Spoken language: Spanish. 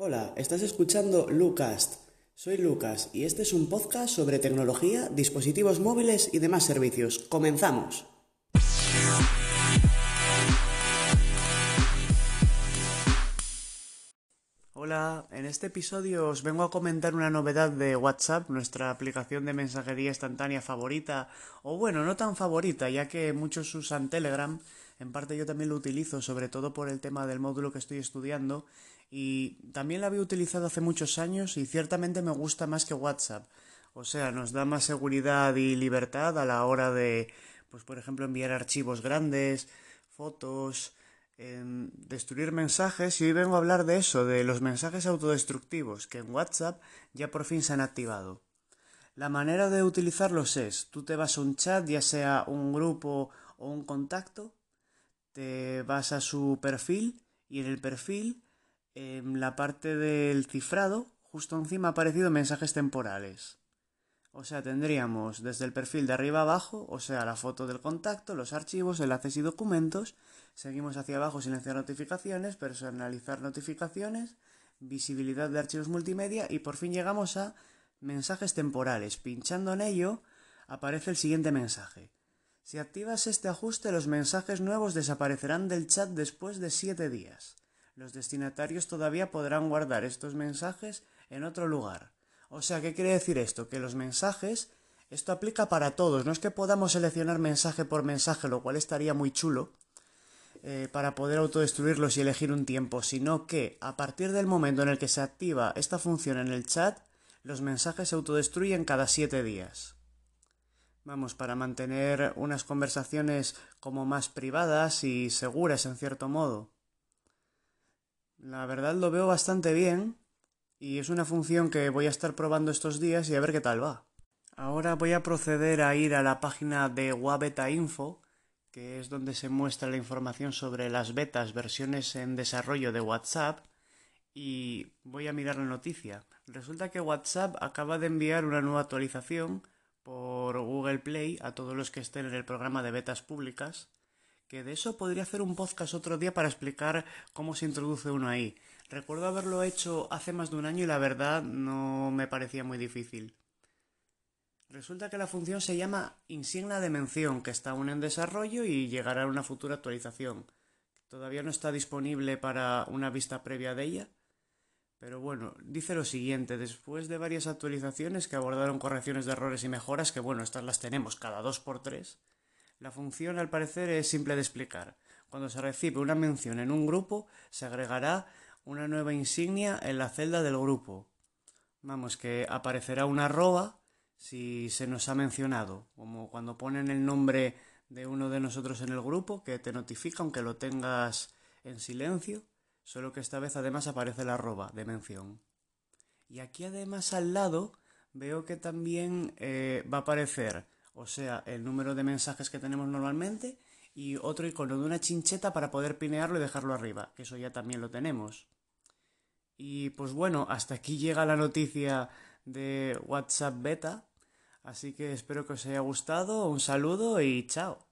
Hola, estás escuchando Lucast. Soy Lucas y este es un podcast sobre tecnología, dispositivos móviles y demás servicios. ¡Comenzamos! Hola, en este episodio os vengo a comentar una novedad de WhatsApp, nuestra aplicación de mensajería instantánea favorita, o bueno, no tan favorita, ya que muchos usan Telegram, en parte yo también lo utilizo, sobre todo por el tema del módulo que estoy estudiando, y también la había utilizado hace muchos años y ciertamente me gusta más que WhatsApp. O sea, nos da más seguridad y libertad a la hora de, pues por ejemplo, enviar archivos grandes, fotos, em, destruir mensajes y hoy vengo a hablar de eso, de los mensajes autodestructivos que en WhatsApp ya por fin se han activado. La manera de utilizarlos es, tú te vas a un chat, ya sea un grupo o un contacto, te vas a su perfil y en el perfil en la parte del cifrado, justo encima ha aparecido mensajes temporales. O sea, tendríamos desde el perfil de arriba abajo, o sea, la foto del contacto, los archivos, enlaces y documentos. Seguimos hacia abajo, silenciar notificaciones, personalizar notificaciones, visibilidad de archivos multimedia y por fin llegamos a mensajes temporales. Pinchando en ello, aparece el siguiente mensaje. Si activas este ajuste, los mensajes nuevos desaparecerán del chat después de 7 días. Los destinatarios todavía podrán guardar estos mensajes en otro lugar. O sea, ¿qué quiere decir esto? Que los mensajes, esto aplica para todos, no es que podamos seleccionar mensaje por mensaje, lo cual estaría muy chulo, eh, para poder autodestruirlos y elegir un tiempo, sino que a partir del momento en el que se activa esta función en el chat, los mensajes se autodestruyen cada siete días. Vamos, para mantener unas conversaciones como más privadas y seguras en cierto modo. La verdad lo veo bastante bien y es una función que voy a estar probando estos días y a ver qué tal va. Ahora voy a proceder a ir a la página de Wabeta Info, que es donde se muestra la información sobre las betas, versiones en desarrollo de WhatsApp, y voy a mirar la noticia. Resulta que WhatsApp acaba de enviar una nueva actualización por Google Play a todos los que estén en el programa de betas públicas que de eso podría hacer un podcast otro día para explicar cómo se introduce uno ahí. Recuerdo haberlo hecho hace más de un año y la verdad no me parecía muy difícil. Resulta que la función se llama insignia de mención, que está aún en desarrollo y llegará a una futura actualización. Todavía no está disponible para una vista previa de ella. Pero bueno, dice lo siguiente, después de varias actualizaciones que abordaron correcciones de errores y mejoras, que bueno, estas las tenemos cada dos por tres, la función al parecer es simple de explicar. Cuando se recibe una mención en un grupo, se agregará una nueva insignia en la celda del grupo. Vamos, que aparecerá una arroba si se nos ha mencionado, como cuando ponen el nombre de uno de nosotros en el grupo, que te notifica aunque lo tengas en silencio, solo que esta vez además aparece la arroba de mención. Y aquí además al lado veo que también eh, va a aparecer o sea, el número de mensajes que tenemos normalmente, y otro icono de una chincheta para poder pinearlo y dejarlo arriba, que eso ya también lo tenemos. Y pues bueno, hasta aquí llega la noticia de WhatsApp Beta, así que espero que os haya gustado, un saludo y chao.